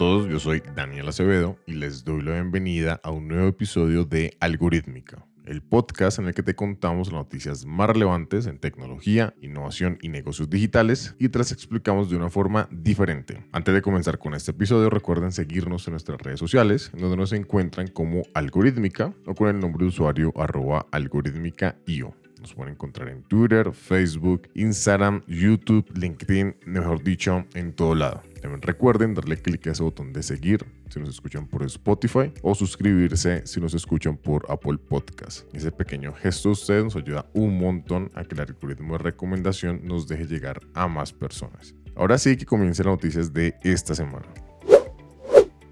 todos, yo soy Daniel Acevedo y les doy la bienvenida a un nuevo episodio de Algorítmica, el podcast en el que te contamos las noticias más relevantes en tecnología, innovación y negocios digitales y te las explicamos de una forma diferente. Antes de comenzar con este episodio, recuerden seguirnos en nuestras redes sociales, donde nos encuentran como Algorítmica o con el nombre de usuario arroba algorítmica.io. Nos pueden encontrar en Twitter, Facebook, Instagram, YouTube, LinkedIn, mejor dicho, en todo lado. También recuerden darle clic a ese botón de seguir si nos escuchan por Spotify o suscribirse si nos escuchan por Apple Podcast. Ese pequeño gesto de ustedes nos ayuda un montón a que el algoritmo de recomendación nos deje llegar a más personas. Ahora sí que comiencen las noticias de esta semana.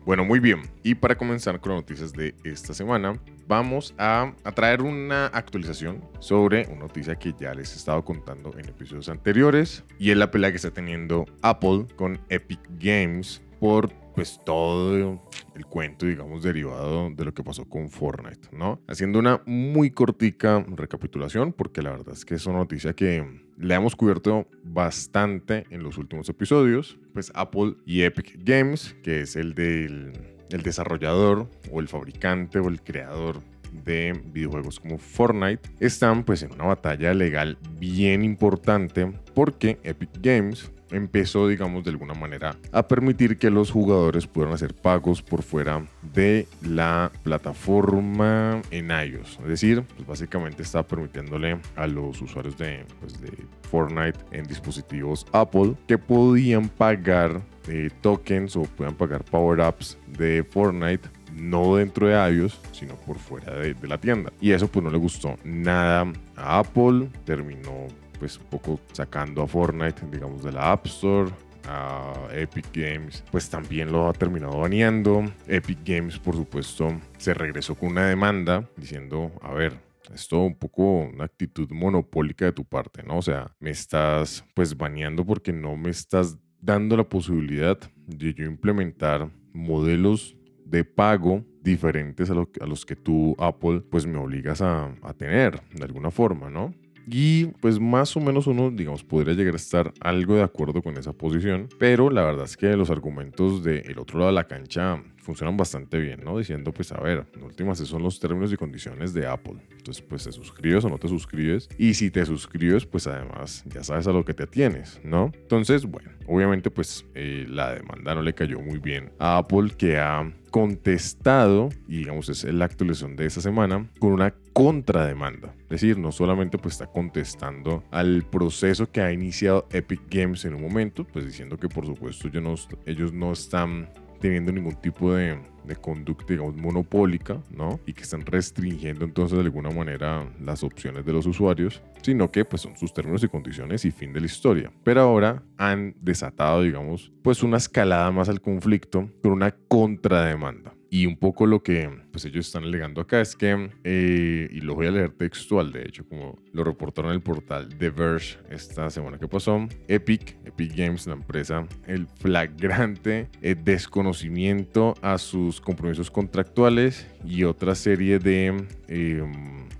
Bueno, muy bien. Y para comenzar con noticias de esta semana, vamos a, a, traer una actualización sobre una noticia que ya les he estado contando en episodios anteriores y es la pelea que está teniendo Apple con Epic Games por pues todo el cuento, digamos, derivado de lo que pasó con Fortnite, ¿no? Haciendo una muy cortica recapitulación, porque la verdad es que es una noticia que le hemos cubierto bastante en los últimos episodios, pues Apple y Epic Games, que es el del el desarrollador o el fabricante o el creador de videojuegos como Fortnite están pues en una batalla legal bien importante porque Epic Games empezó, digamos, de alguna manera a permitir que los jugadores pudieran hacer pagos por fuera de la plataforma en iOS. Es decir, pues básicamente está permitiéndole a los usuarios de, pues de Fortnite en dispositivos Apple que podían pagar eh, tokens o puedan pagar power-ups de Fortnite no dentro de iOS, sino por fuera de, de, la tienda. Y eso pues no le gustó nada a Apple, terminó pues un poco sacando a Fortnite, digamos, de la App Store. A Epic Games, pues también lo ha terminado baneando. Epic Games, por supuesto, se regresó con una demanda diciendo, a ver, esto un poco una actitud monopólica de tu parte, ¿no? O sea, me estás pues baneando porque no me estás dando la posibilidad de yo implementar modelos de pago diferentes a, lo, a los que tú, Apple, pues me obligas a tener de alguna forma, ¿no? Y pues más o menos uno, digamos, podría llegar a estar algo de acuerdo con esa posición, pero la verdad es que los argumentos del otro lado de la cancha funcionan bastante bien, ¿no? Diciendo, pues a ver, en últimas esos son los términos y condiciones de Apple. Entonces, pues te suscribes o no te suscribes. Y si te suscribes, pues además ya sabes a lo que te atienes, ¿no? Entonces, bueno, obviamente pues eh, la demanda no le cayó muy bien a Apple que ha contestado, y digamos es la actualización de esta semana, con una contrademanda. Es decir, no solamente pues está contestando al proceso que ha iniciado Epic Games en un momento, pues diciendo que por supuesto ellos no, ellos no están teniendo ningún tipo de, conducta, digamos, monopólica, ¿no? Y que están restringiendo entonces de alguna manera las opciones de los usuarios, sino que pues son sus términos y condiciones y fin de la historia. Pero ahora han desatado, digamos, pues una escalada más al conflicto con una contrademanda. Y un poco lo que pues ellos están alegando acá es que, eh, y lo voy a leer textual, de hecho, como lo reportaron en el portal The Verge esta semana que pasó, Epic, Epic Games, la empresa, el flagrante eh, desconocimiento a sus compromisos contractuales y otra serie de... Eh,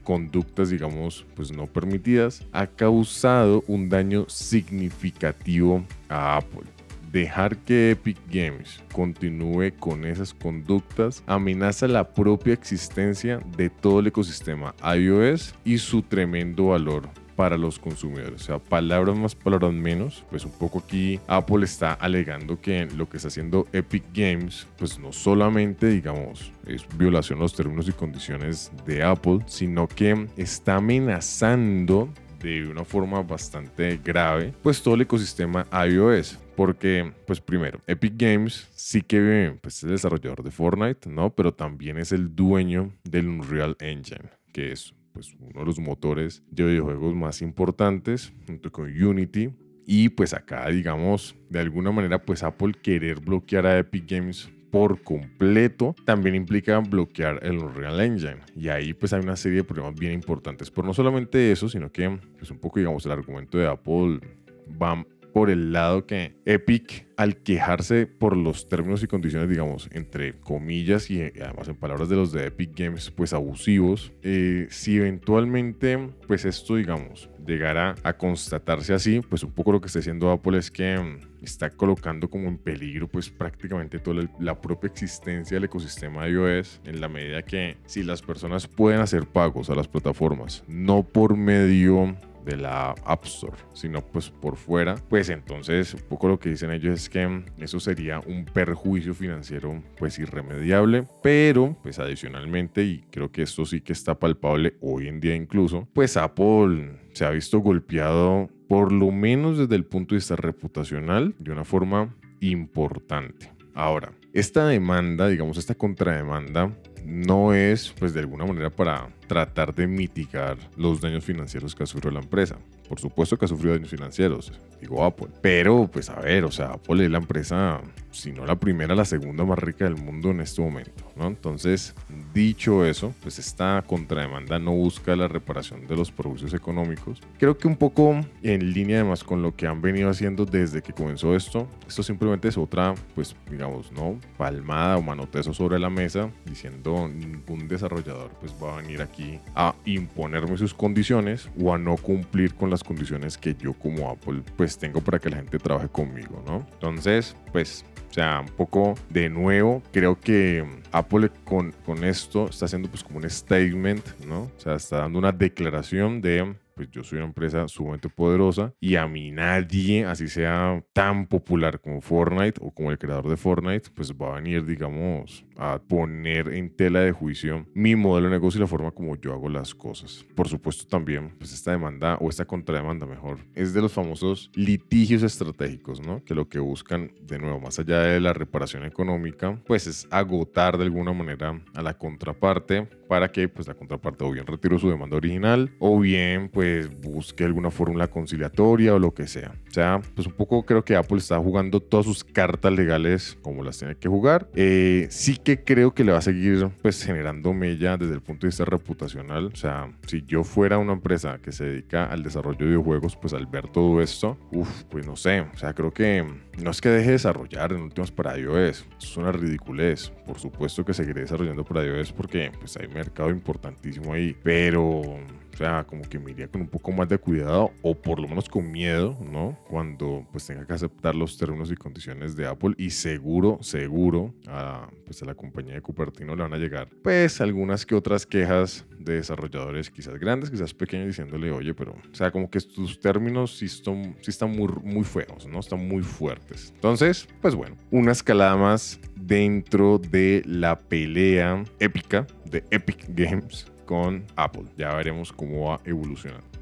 conductas, digamos, pues no permitidas, ha causado un daño significativo a Apple. Dejar que Epic Games continúe con esas conductas amenaza la propia existencia de todo el ecosistema iOS y su tremendo valor para los consumidores. O sea, palabras más, palabras menos. Pues un poco aquí Apple está alegando que lo que está haciendo Epic Games, pues no solamente, digamos, es violación a los términos y condiciones de Apple, sino que está amenazando de una forma bastante grave, pues todo el ecosistema iOS. Porque, pues primero, Epic Games sí que pues, es el desarrollador de Fortnite, ¿no? Pero también es el dueño del Unreal Engine, que es pues, uno de los motores de videojuegos más importantes, junto con Unity. Y pues acá, digamos, de alguna manera, pues Apple querer bloquear a Epic Games por completo también implica bloquear el Unreal Engine. Y ahí pues hay una serie de problemas bien importantes. Por no solamente eso, sino que pues un poco digamos el argumento de Apple va por el lado que Epic, al quejarse por los términos y condiciones, digamos, entre comillas y además en palabras de los de Epic Games, pues abusivos, eh, si eventualmente, pues esto, digamos, llegara a constatarse así, pues un poco lo que está haciendo Apple es que mm, está colocando como en peligro pues prácticamente toda la propia existencia del ecosistema de iOS en la medida que si las personas pueden hacer pagos a las plataformas no por medio de la App Store, sino pues por fuera, pues entonces un poco lo que dicen ellos es que eso sería un perjuicio financiero pues irremediable, pero pues adicionalmente, y creo que esto sí que está palpable hoy en día incluso, pues Apple se ha visto golpeado por lo menos desde el punto de vista reputacional de una forma importante. Ahora, esta demanda, digamos, esta contrademanda, no es, pues de alguna manera, para tratar de mitigar los daños financieros que ha sufrido la empresa. Por supuesto que ha sufrido daños financieros, digo Apple. Pero, pues a ver, o sea, Apple es la empresa, si no la primera, la segunda más rica del mundo en este momento, ¿no? Entonces, dicho eso, pues esta contrademanda no busca la reparación de los perjuicios económicos. Creo que un poco en línea además con lo que han venido haciendo desde que comenzó esto, esto simplemente es otra, pues digamos, ¿no? Palmada o manotezo sobre la mesa diciendo ningún desarrollador pues va a venir aquí a imponerme sus condiciones o a no cumplir con las condiciones que yo como Apple pues tengo para que la gente trabaje conmigo, ¿no? Entonces, pues o sea, un poco de nuevo, creo que Apple con, con esto está haciendo pues como un statement, ¿no? O sea, está dando una declaración de pues yo soy una empresa sumamente poderosa y a mí nadie, así sea tan popular como Fortnite o como el creador de Fortnite, pues va a venir, digamos, a poner en tela de juicio mi modelo de negocio y la forma como yo hago las cosas. Por supuesto también, pues esta demanda o esta contrademanda mejor es de los famosos litigios estratégicos, ¿no? Que lo que buscan, de nuevo, más allá de la reparación económica, pues es agotar de alguna manera a la contraparte para que pues la contraparte o bien retire su demanda original o bien pues busque alguna fórmula conciliatoria o lo que sea. Sea, pues un poco creo que Apple está jugando todas sus cartas legales como las tiene que jugar. Eh, sí que creo que le va a seguir pues generando mella desde el punto de vista reputacional. O sea, si yo fuera una empresa que se dedica al desarrollo de videojuegos, pues al ver todo esto, uff, pues no sé. O sea, creo que no es que deje de desarrollar en últimos para iOS. es una ridiculez. Por supuesto que seguiré desarrollando para iOS porque pues hay mercado importantísimo ahí. Pero o sea, como que me iría con un poco más de cuidado o por lo menos con miedo, ¿no? Cuando pues tenga que aceptar los términos y condiciones de Apple y seguro, seguro a, pues, a la compañía de Cupertino le van a llegar pues algunas que otras quejas de desarrolladores quizás grandes, quizás pequeños diciéndole, oye, pero, o sea, como que tus términos sí están, sí están muy, muy feos, ¿no? Están muy fuertes. Entonces, pues bueno, una escalada más dentro de la pelea épica de Epic Games con Apple. Ya veremos cómo va evolucionando.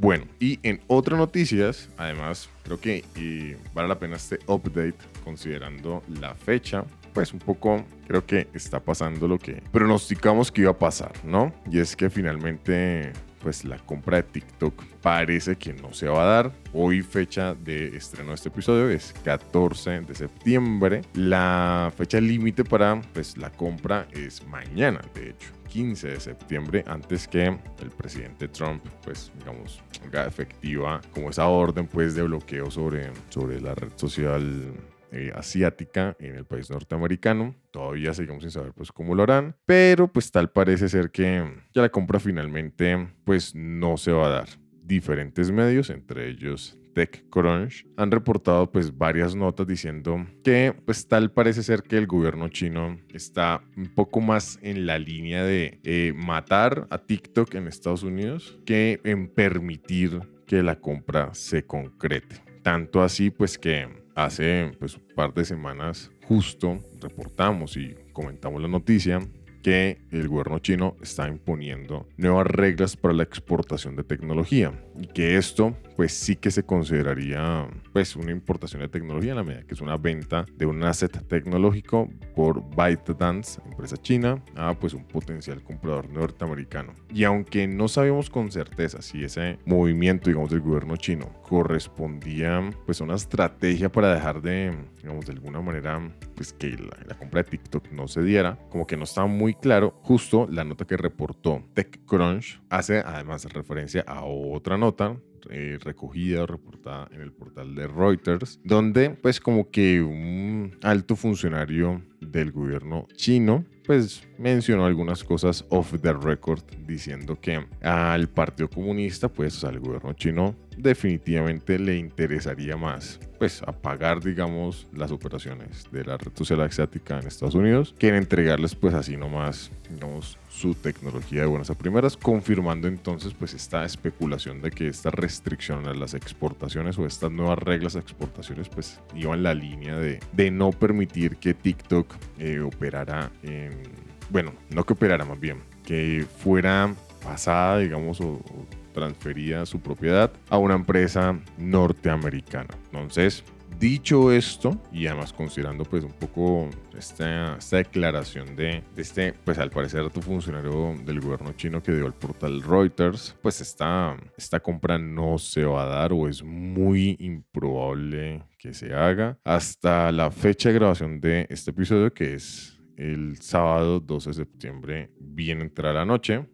Bueno, y en otras noticias, además, creo que vale la pena este update considerando la fecha. Pues un poco creo que está pasando lo que pronosticamos que iba a pasar, ¿no? Y es que finalmente pues la compra de TikTok parece que no se va a dar. Hoy fecha de estreno de este episodio es 14 de septiembre. La fecha límite para pues la compra es mañana, de hecho. 15 de septiembre antes que el presidente Trump pues digamos haga efectiva como esa orden pues de bloqueo sobre, sobre la red social eh, asiática en el país norteamericano. Todavía seguimos sin saber pues cómo lo harán, pero pues tal parece ser que ya la compra finalmente pues no se va a dar. Diferentes medios, entre ellos TechCrunch, han reportado pues varias notas diciendo que pues tal parece ser que el gobierno chino está un poco más en la línea de eh, matar a TikTok en Estados Unidos que en permitir que la compra se concrete. Tanto así pues que hace pues, un par de semanas justo reportamos y comentamos la noticia que el gobierno chino está imponiendo nuevas reglas para la exportación de tecnología y que esto pues sí que se consideraría pues una importación de tecnología en la medida que es una venta de un asset tecnológico por ByteDance, empresa china, a pues un potencial comprador norteamericano. Y aunque no sabemos con certeza si ese movimiento, digamos, del gobierno chino correspondía pues a una estrategia para dejar de, digamos, de alguna manera, pues que la, la compra de TikTok no se diera, como que no estaba muy claro, justo la nota que reportó TechCrunch hace además referencia a otra nota eh, recogida o reportada en el portal de Reuters, donde pues como que un alto funcionario del gobierno chino pues mencionó algunas cosas off the record diciendo que al Partido Comunista pues al gobierno chino definitivamente le interesaría más pues apagar digamos las operaciones de la red social asiática en Estados Unidos que en entregarles pues así nomás digamos su tecnología de buenas a primeras confirmando entonces pues esta especulación de que esta restricción a las exportaciones o estas nuevas reglas de exportaciones pues iban la línea de, de no permitir que TikTok eh, operara en bueno no que operara más bien que fuera pasada digamos o, o transferida su propiedad a una empresa norteamericana. Entonces, dicho esto, y además considerando pues un poco esta, esta declaración de, de, este, pues al parecer alto funcionario del gobierno chino que dio al portal Reuters, pues esta, esta compra no se va a dar o es muy improbable que se haga hasta la fecha de grabación de este episodio que es el sábado 12 de septiembre, bien entrar la noche,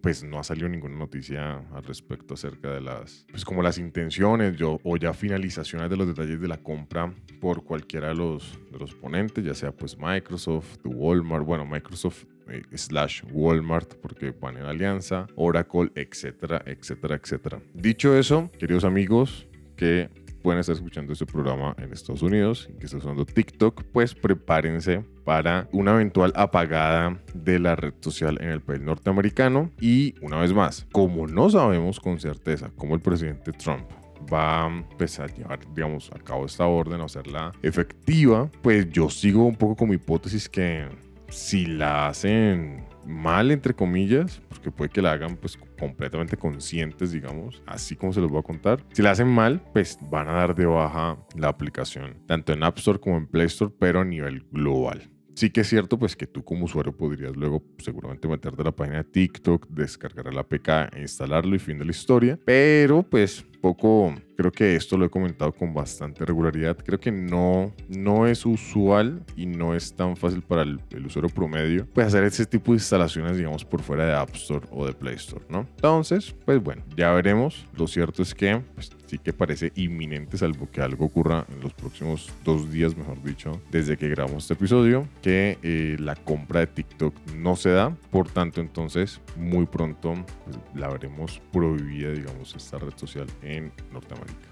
pues no ha salido ninguna noticia al respecto acerca de las, pues como las intenciones yo, o ya finalizaciones de los detalles de la compra por cualquiera de los, de los ponentes, ya sea pues Microsoft, Walmart, bueno, Microsoft eh, slash Walmart porque van en alianza, Oracle, etcétera, etcétera, etcétera. Dicho eso, queridos amigos, que pueden estar escuchando este programa en Estados Unidos, que está usando TikTok, pues prepárense para una eventual apagada de la red social en el país norteamericano. Y una vez más, como no sabemos con certeza cómo el presidente Trump va pues, a llevar, digamos, a cabo esta orden, a hacerla efectiva, pues yo sigo un poco con mi hipótesis que si la hacen mal, entre comillas, porque puede que la hagan pues completamente conscientes, digamos, así como se los voy a contar. Si la hacen mal, pues van a dar de baja la aplicación, tanto en App Store como en Play Store, pero a nivel global. Sí que es cierto, pues que tú como usuario podrías luego seguramente meterte a la página de TikTok, descargar la APK, instalarlo y fin de la historia, pero pues poco, creo que esto lo he comentado con bastante regularidad, creo que no, no es usual y no es tan fácil para el, el, usuario promedio pues hacer ese tipo de instalaciones digamos por fuera de App Store o de Play Store, ¿no? Entonces, pues bueno, ya veremos, lo cierto es que pues, sí que parece inminente salvo que algo ocurra en los próximos dos días, mejor dicho, desde que grabamos este episodio, que eh, la compra de TikTok no se da, por tanto entonces muy pronto pues, la veremos prohibida digamos esta red social en Norteamérica.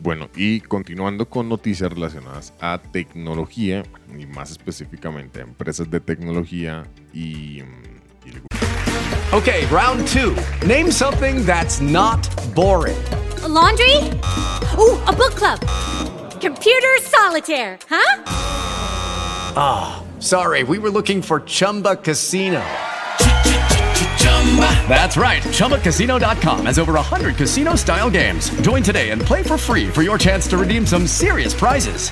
Bueno, y continuando con noticias relacionadas a tecnología y más específicamente a empresas de tecnología y, y Okay, round two. Name something that's not boring. A laundry? Ooh, a book club. Computer solitaire, huh? Ah, oh, sorry, we were looking for Chumba Casino. That's right. ChumbaCasino.com has over 100 casino style games. Join today and play for free for your chance to redeem some serious prizes.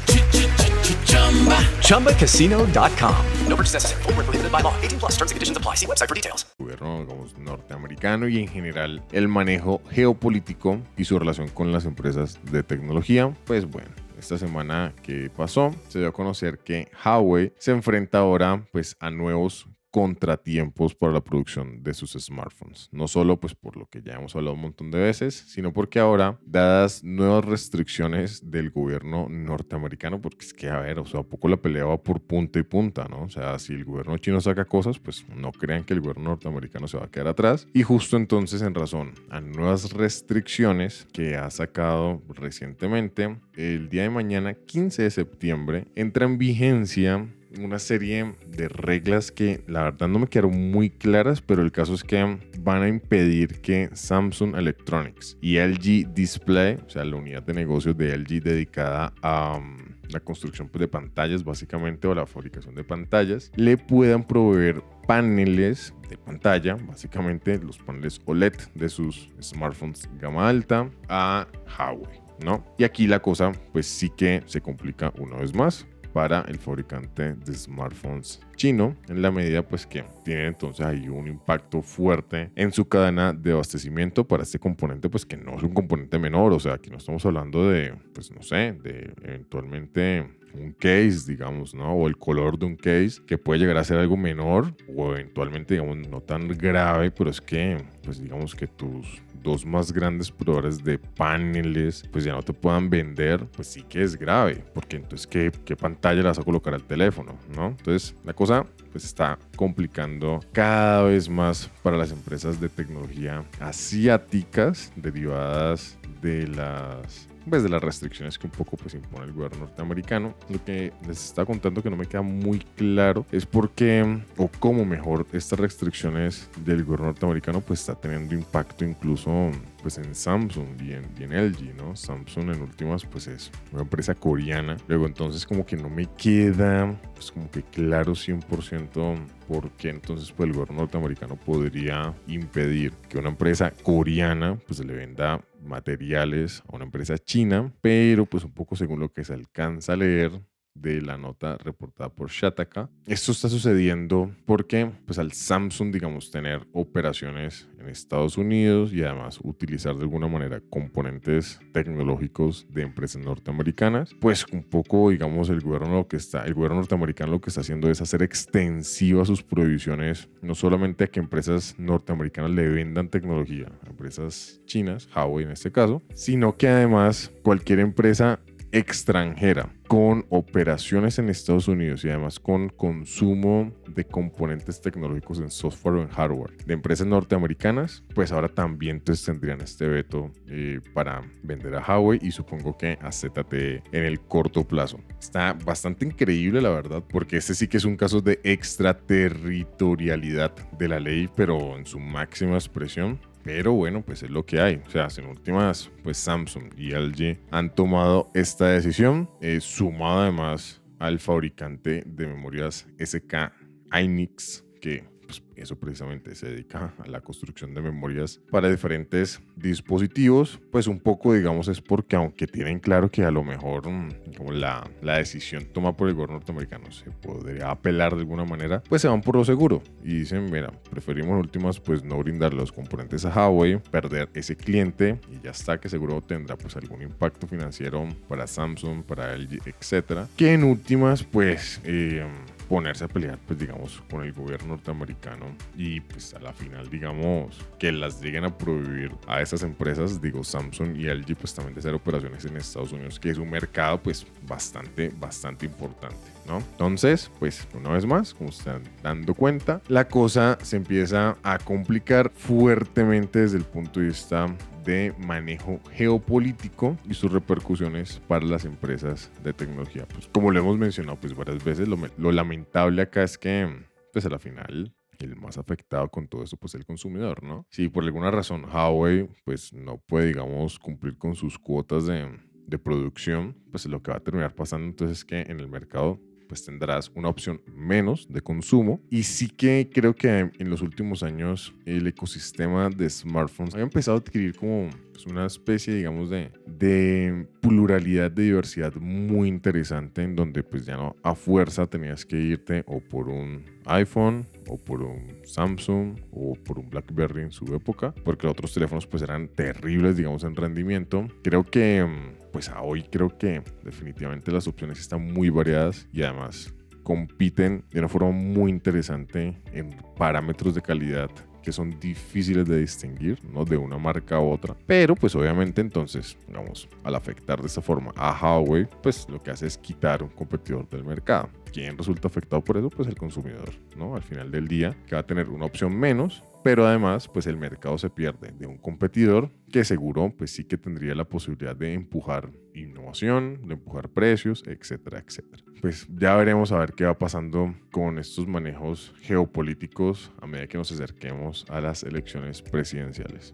ChumbaCasino.com. No purchase necessary. Full prohibited by law. 18 plus terms and conditions apply. See website for details. Gobierno norteamericano y en general el manejo geopolítico y su relación con las empresas de tecnología. Pues bueno. Esta semana que pasó, se dio a conocer que Huawei se enfrenta ahora pues a nuevos contratiempos para la producción de sus smartphones. No solo pues por lo que ya hemos hablado un montón de veces, sino porque ahora, dadas nuevas restricciones del gobierno norteamericano, porque es que, a ver, o sea, a poco la pelea va por punta y punta, ¿no? O sea, si el gobierno chino saca cosas, pues no crean que el gobierno norteamericano se va a quedar atrás. Y justo entonces, en razón a nuevas restricciones que ha sacado recientemente, el día de mañana, 15 de septiembre, entra en vigencia una serie de reglas que la verdad no me quedaron muy claras, pero el caso es que van a impedir que Samsung Electronics y LG Display, o sea, la unidad de negocios de LG dedicada a um, la construcción pues, de pantallas básicamente o la fabricación de pantallas, le puedan proveer paneles de pantalla, básicamente los paneles OLED de sus smartphones gama alta a Huawei, ¿no? Y aquí la cosa pues sí que se complica una vez más para el fabricante de smartphones chino, en la medida pues que tiene entonces ahí un impacto fuerte en su cadena de abastecimiento para este componente pues que no es un componente menor, o sea, aquí no estamos hablando de pues no sé, de eventualmente un case, digamos, ¿no? O el color de un case que puede llegar a ser algo menor o eventualmente, digamos, no tan grave, pero es que, pues digamos que tus dos más grandes proveedores de paneles, pues ya no te puedan vender, pues sí que es grave, porque entonces, ¿qué, qué pantalla le vas a colocar al teléfono, ¿no? Entonces, la cosa pues está complicando cada vez más para las empresas de tecnología asiáticas derivadas de las pues, de las restricciones que un poco pues impone el gobierno norteamericano. Lo que les está contando que no me queda muy claro es por qué o cómo mejor estas restricciones del gobierno norteamericano pues está teniendo impacto incluso pues en Samsung y en, LG, ¿no? Samsung en últimas pues es una empresa coreana. Luego entonces como que no me queda pues como que claro 100% por qué entonces pues el gobierno norteamericano podría impedir que una empresa coreana pues le venda materiales a una empresa china, pero pues un poco según lo que se alcanza a leer de la nota reportada por Shataka. Esto está sucediendo porque pues al Samsung, digamos, tener operaciones en Estados Unidos y además utilizar de alguna manera componentes tecnológicos de empresas norteamericanas, pues un poco, digamos, el gobierno lo que está, el gobierno norteamericano lo que está haciendo es hacer extensivas sus prohibiciones, no solamente a que empresas norteamericanas le vendan tecnología a empresas chinas, Huawei en este caso, sino que además cualquier empresa extranjera con operaciones en Estados Unidos y además con consumo de componentes tecnológicos en software o en hardware de empresas norteamericanas, pues ahora también entonces tendrían este veto eh, para vender a Huawei y supongo que a ZTE en el corto plazo. Está bastante increíble la verdad, porque este sí que es un caso de extraterritorialidad de la ley, pero en su máxima expresión pero bueno, pues es lo que hay. O sea, en últimas, pues Samsung y LG han tomado esta decisión, eh, sumado además al fabricante de memorias SK Hynix, que pues, eso precisamente se dedica a la construcción de memorias para diferentes dispositivos, pues un poco digamos es porque aunque tienen claro que a lo mejor mm, como la, la decisión tomada por el gobierno norteamericano se podría apelar de alguna manera, pues se van por lo seguro y dicen, mira, preferimos últimas pues no brindar los componentes a Huawei, perder ese cliente y ya está que seguro tendrá pues algún impacto financiero para Samsung, para LG, etcétera, que en últimas pues eh, ponerse a pelear, pues digamos, con el gobierno norteamericano y pues a la final, digamos, que las lleguen a prohibir a esas empresas, digo, Samsung y LG, pues también de hacer operaciones en Estados Unidos, que es un mercado pues bastante, bastante importante, ¿no? Entonces, pues una vez más, como se están dando cuenta, la cosa se empieza a complicar fuertemente desde el punto de vista de manejo geopolítico y sus repercusiones para las empresas de tecnología. Pues como lo hemos mencionado pues varias veces, lo, lamentable acá es que pues a la final el más afectado con todo eso pues el consumidor, ¿no? Si por alguna razón Huawei pues no puede digamos cumplir con sus cuotas de, de producción, pues lo que va a terminar pasando entonces es que en el mercado pues tendrás una opción menos de consumo. Y sí que creo que en los últimos años el ecosistema de smartphones ha empezado a adquirir como pues, una especie, digamos, de, de pluralidad, de diversidad muy interesante en donde pues ya no a fuerza tenías que irte o por un iPhone o por un Samsung o por un BlackBerry en su época, porque los otros teléfonos pues eran terribles, digamos, en rendimiento. Creo que pues a hoy creo que definitivamente las opciones están muy variadas y además compiten de una forma muy interesante en parámetros de calidad que son difíciles de distinguir, ¿no? De una marca a otra. Pero pues obviamente entonces, vamos, al afectar de esta forma a Huawei, pues lo que hace es quitar un competidor del mercado. ¿Quién resulta afectado por eso? Pues el consumidor, ¿no? Al final del día, que va a tener una opción menos pero además pues el mercado se pierde de un competidor que seguro pues sí que tendría la posibilidad de empujar innovación, de empujar precios, etcétera, etcétera. Pues ya veremos a ver qué va pasando con estos manejos geopolíticos a medida que nos acerquemos a las elecciones presidenciales.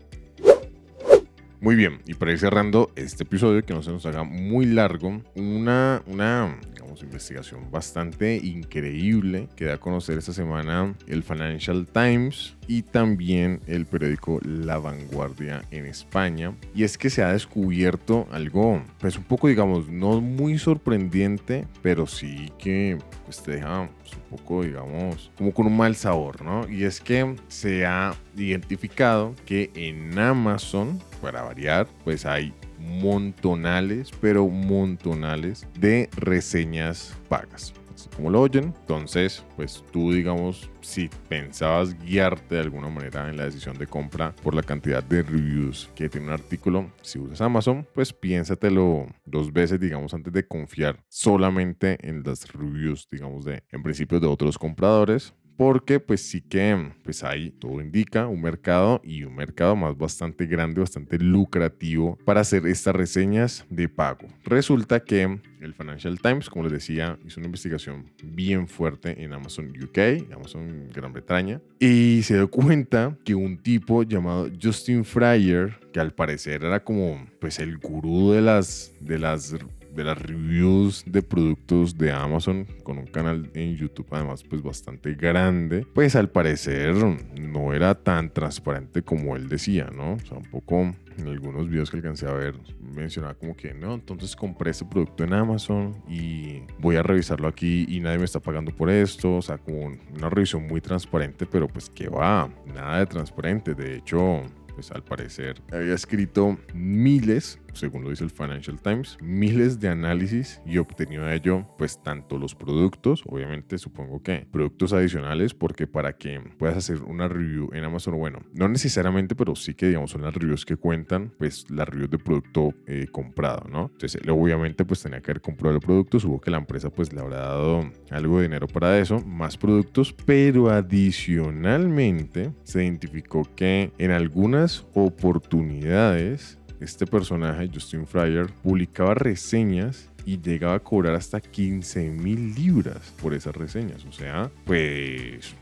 Muy bien, y para ir cerrando este episodio, que no se nos haga muy largo, una, una digamos, investigación bastante increíble que da a conocer esta semana el Financial Times y también el periódico La Vanguardia en España. Y es que se ha descubierto algo, pues un poco, digamos, no muy sorprendente, pero sí que pues te deja pues, un poco, digamos, como con un mal sabor, ¿no? Y es que se ha identificado que en Amazon, para variar, pues hay montonales, pero montonales de reseñas pagas. Como lo oyen. Entonces, pues tú, digamos, si pensabas guiarte de alguna manera en la decisión de compra por la cantidad de reviews que tiene un artículo, si usas Amazon, pues piénsatelo dos veces, digamos, antes de confiar solamente en las reviews, digamos, de en principio de otros compradores porque pues sí que pues hay, todo indica, un mercado y un mercado más bastante grande, bastante lucrativo para hacer estas reseñas de pago. Resulta que el Financial Times, como les decía, hizo una investigación bien fuerte en Amazon UK, Amazon Gran Bretaña, y se dio cuenta que un tipo llamado Justin Fryer, que al parecer era como pues el gurú de las, de las de las reviews de productos de Amazon con un canal en YouTube además pues bastante grande, pues al parecer no era tan transparente como él decía, ¿no? O sea, un poco en algunos videos que alcancé a ver mencionaba como que no, entonces compré este producto en Amazon y voy a revisarlo aquí y nadie me está pagando por esto, o sea, como una revisión muy transparente, pero pues que va, nada de transparente, de hecho pues al parecer había escrito miles según lo dice el Financial Times, miles de análisis y obtenido de ello, pues tanto los productos, obviamente supongo que productos adicionales, porque para que puedas hacer una review en Amazon, bueno, no necesariamente, pero sí que digamos son las reviews que cuentan, pues las reviews de producto eh, comprado, ¿no? Entonces, obviamente, pues tenía que haber comprado el producto, supongo que la empresa pues le habrá dado algo de dinero para eso, más productos, pero adicionalmente se identificó que en algunas oportunidades este personaje, Justin Fryer, publicaba reseñas y llegaba a cobrar hasta 15 mil libras por esas reseñas. O sea, pues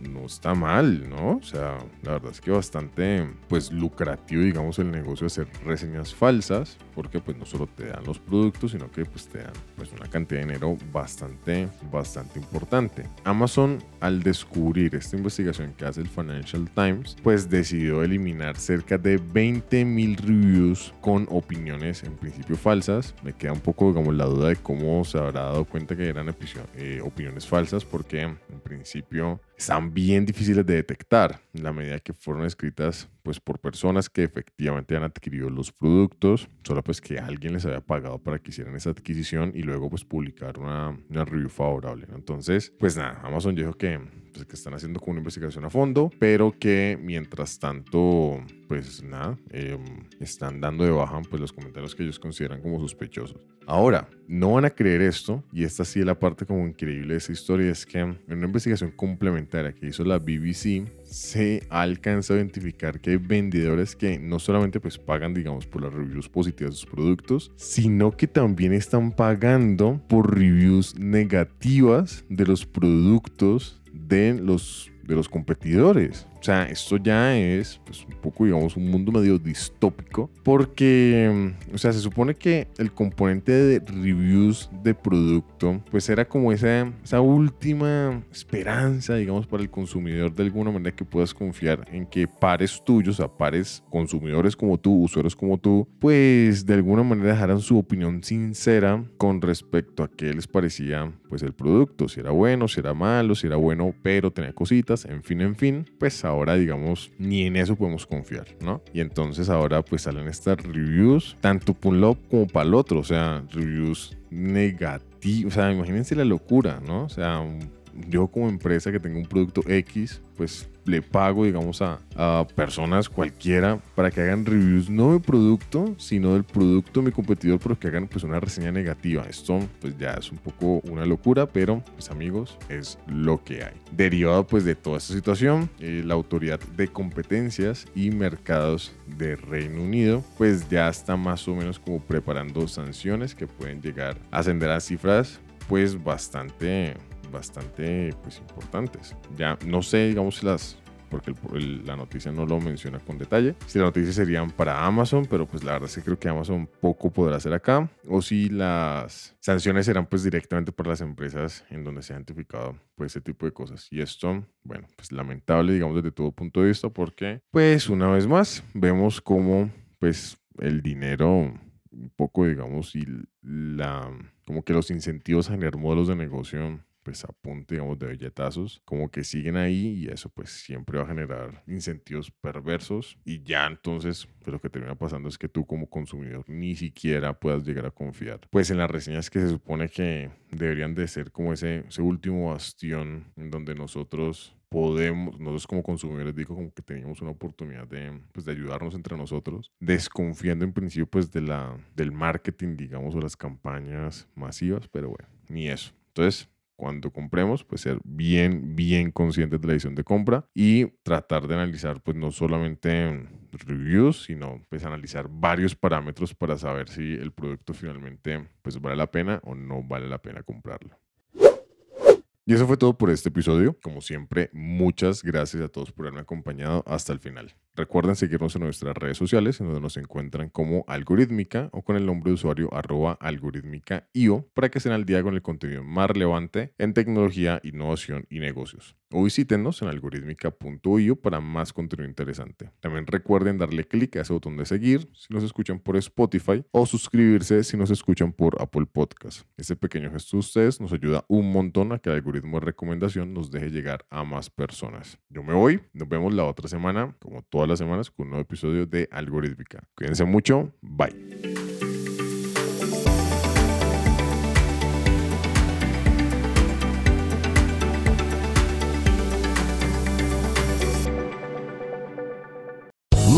no, está mal, ¿no? O sea, la verdad es que bastante, pues, lucrativo, digamos, el negocio de hacer reseñas falsas, porque pues no solo te dan los productos, sino que pues te dan pues una cantidad de dinero bastante, bastante importante. Amazon, al descubrir esta investigación que hace el Financial Times, pues decidió eliminar cerca de 20 mil reviews con opiniones en principio falsas. Me queda un poco, digamos, la duda de cómo se habrá dado cuenta que eran eh, opiniones falsas, porque en principio están bien difíciles de detectar en la medida que fueron escritas pues por personas que efectivamente han adquirido los productos, solo pues que alguien les había pagado para que hicieran esa adquisición y luego pues publicar una, una review favorable. Entonces, pues nada, Amazon dijo que, pues, que están haciendo como una investigación a fondo, pero que mientras tanto, pues nada, em, están dando de baja pues los comentarios que ellos consideran como sospechosos. Ahora, no van a creer esto, y esta sí es la parte como increíble de esa historia, es que en una investigación complementaria que hizo la BBC, se ha alcanzado a identificar que hay vendedores que no solamente pues pagan digamos por las reviews positivas de sus productos, sino que también están pagando por reviews negativas de los productos de los de los competidores. Sea, esto ya es pues, un poco, digamos, un mundo medio distópico, porque, mm, o sea, se supone que el componente de reviews de producto, pues era como esa, esa última esperanza, digamos, para el consumidor de alguna manera que puedas confiar en que pares tuyos, sea, pares consumidores como tú, usuarios como tú, pues de alguna manera dejaran su opinión sincera con respecto a qué les parecía, pues, el producto, si era bueno, si era malo, si era bueno, pero tenía cositas, en fin, en fin, pues ahora digamos ni en eso podemos confiar, ¿no? Y entonces ahora pues salen estas reviews, tanto por un lado como para el otro, o sea, reviews negativos, o sea, imagínense la locura, ¿no? O sea, yo como empresa que tengo un producto X, pues le pago, digamos, a, personas cualquiera para que hagan reviews no del producto, sino del producto de mi competidor, pero que hagan pues una reseña negativa. Esto pues ya es un poco una locura, pero pues amigos, es lo que hay. Derivado pues de toda esta situación, eh, la autoridad de competencias y mercados de Reino Unido pues ya está más o menos como preparando sanciones que pueden llegar a ascender a cifras pues bastante bastante pues importantes. Ya no sé, digamos, las porque la noticia no lo menciona con detalle. Si las noticias serían para Amazon, pero pues la verdad es que creo que Amazon poco podrá hacer acá. O si las sanciones serán pues directamente para las empresas en donde se ha identificado pues ese tipo de cosas. Y esto, bueno, pues lamentable digamos desde todo punto de vista porque pues una vez más vemos cómo pues el dinero un poco digamos y la como que los incentivos a generar modelos de negocio pues a punto, digamos, de billetazos, como que siguen ahí y eso pues siempre va a generar incentivos perversos y ya entonces pues, lo que termina pasando es que tú como consumidor ni siquiera puedas llegar a confiar pues en las reseñas que se supone que deberían de ser como ese, ese último bastión en donde nosotros podemos, nosotros como consumidores, digo, como que teníamos una oportunidad de, pues, de ayudarnos entre nosotros, desconfiando en principio, pues, de la, del marketing, digamos, o las campañas masivas, pero bueno, ni eso. Entonces, cuando compremos, pues ser bien, bien conscientes de la decisión de compra y tratar de analizar, pues no solamente reviews, sino pues analizar varios parámetros para saber si el producto finalmente pues vale la pena o no vale la pena comprarlo. Y eso fue todo por este episodio. Como siempre, muchas gracias a todos por haberme acompañado hasta el final. Recuerden seguirnos en nuestras redes sociales, en donde nos encuentran como Algorítmica o con el nombre de usuario arroba algorítmica.io para que estén al día con el contenido más relevante en tecnología, innovación y negocios. O visítenos en algorítmica.io para más contenido interesante. También recuerden darle clic a ese botón de seguir si nos escuchan por Spotify o suscribirse si nos escuchan por Apple Podcast. Este pequeño gesto de ustedes nos ayuda un montón a que el algoritmo de recomendación nos deje llegar a más personas. Yo me voy, nos vemos la otra semana, como las semanas con un nuevo episodio de Algorítmica. Cuídense mucho, bye.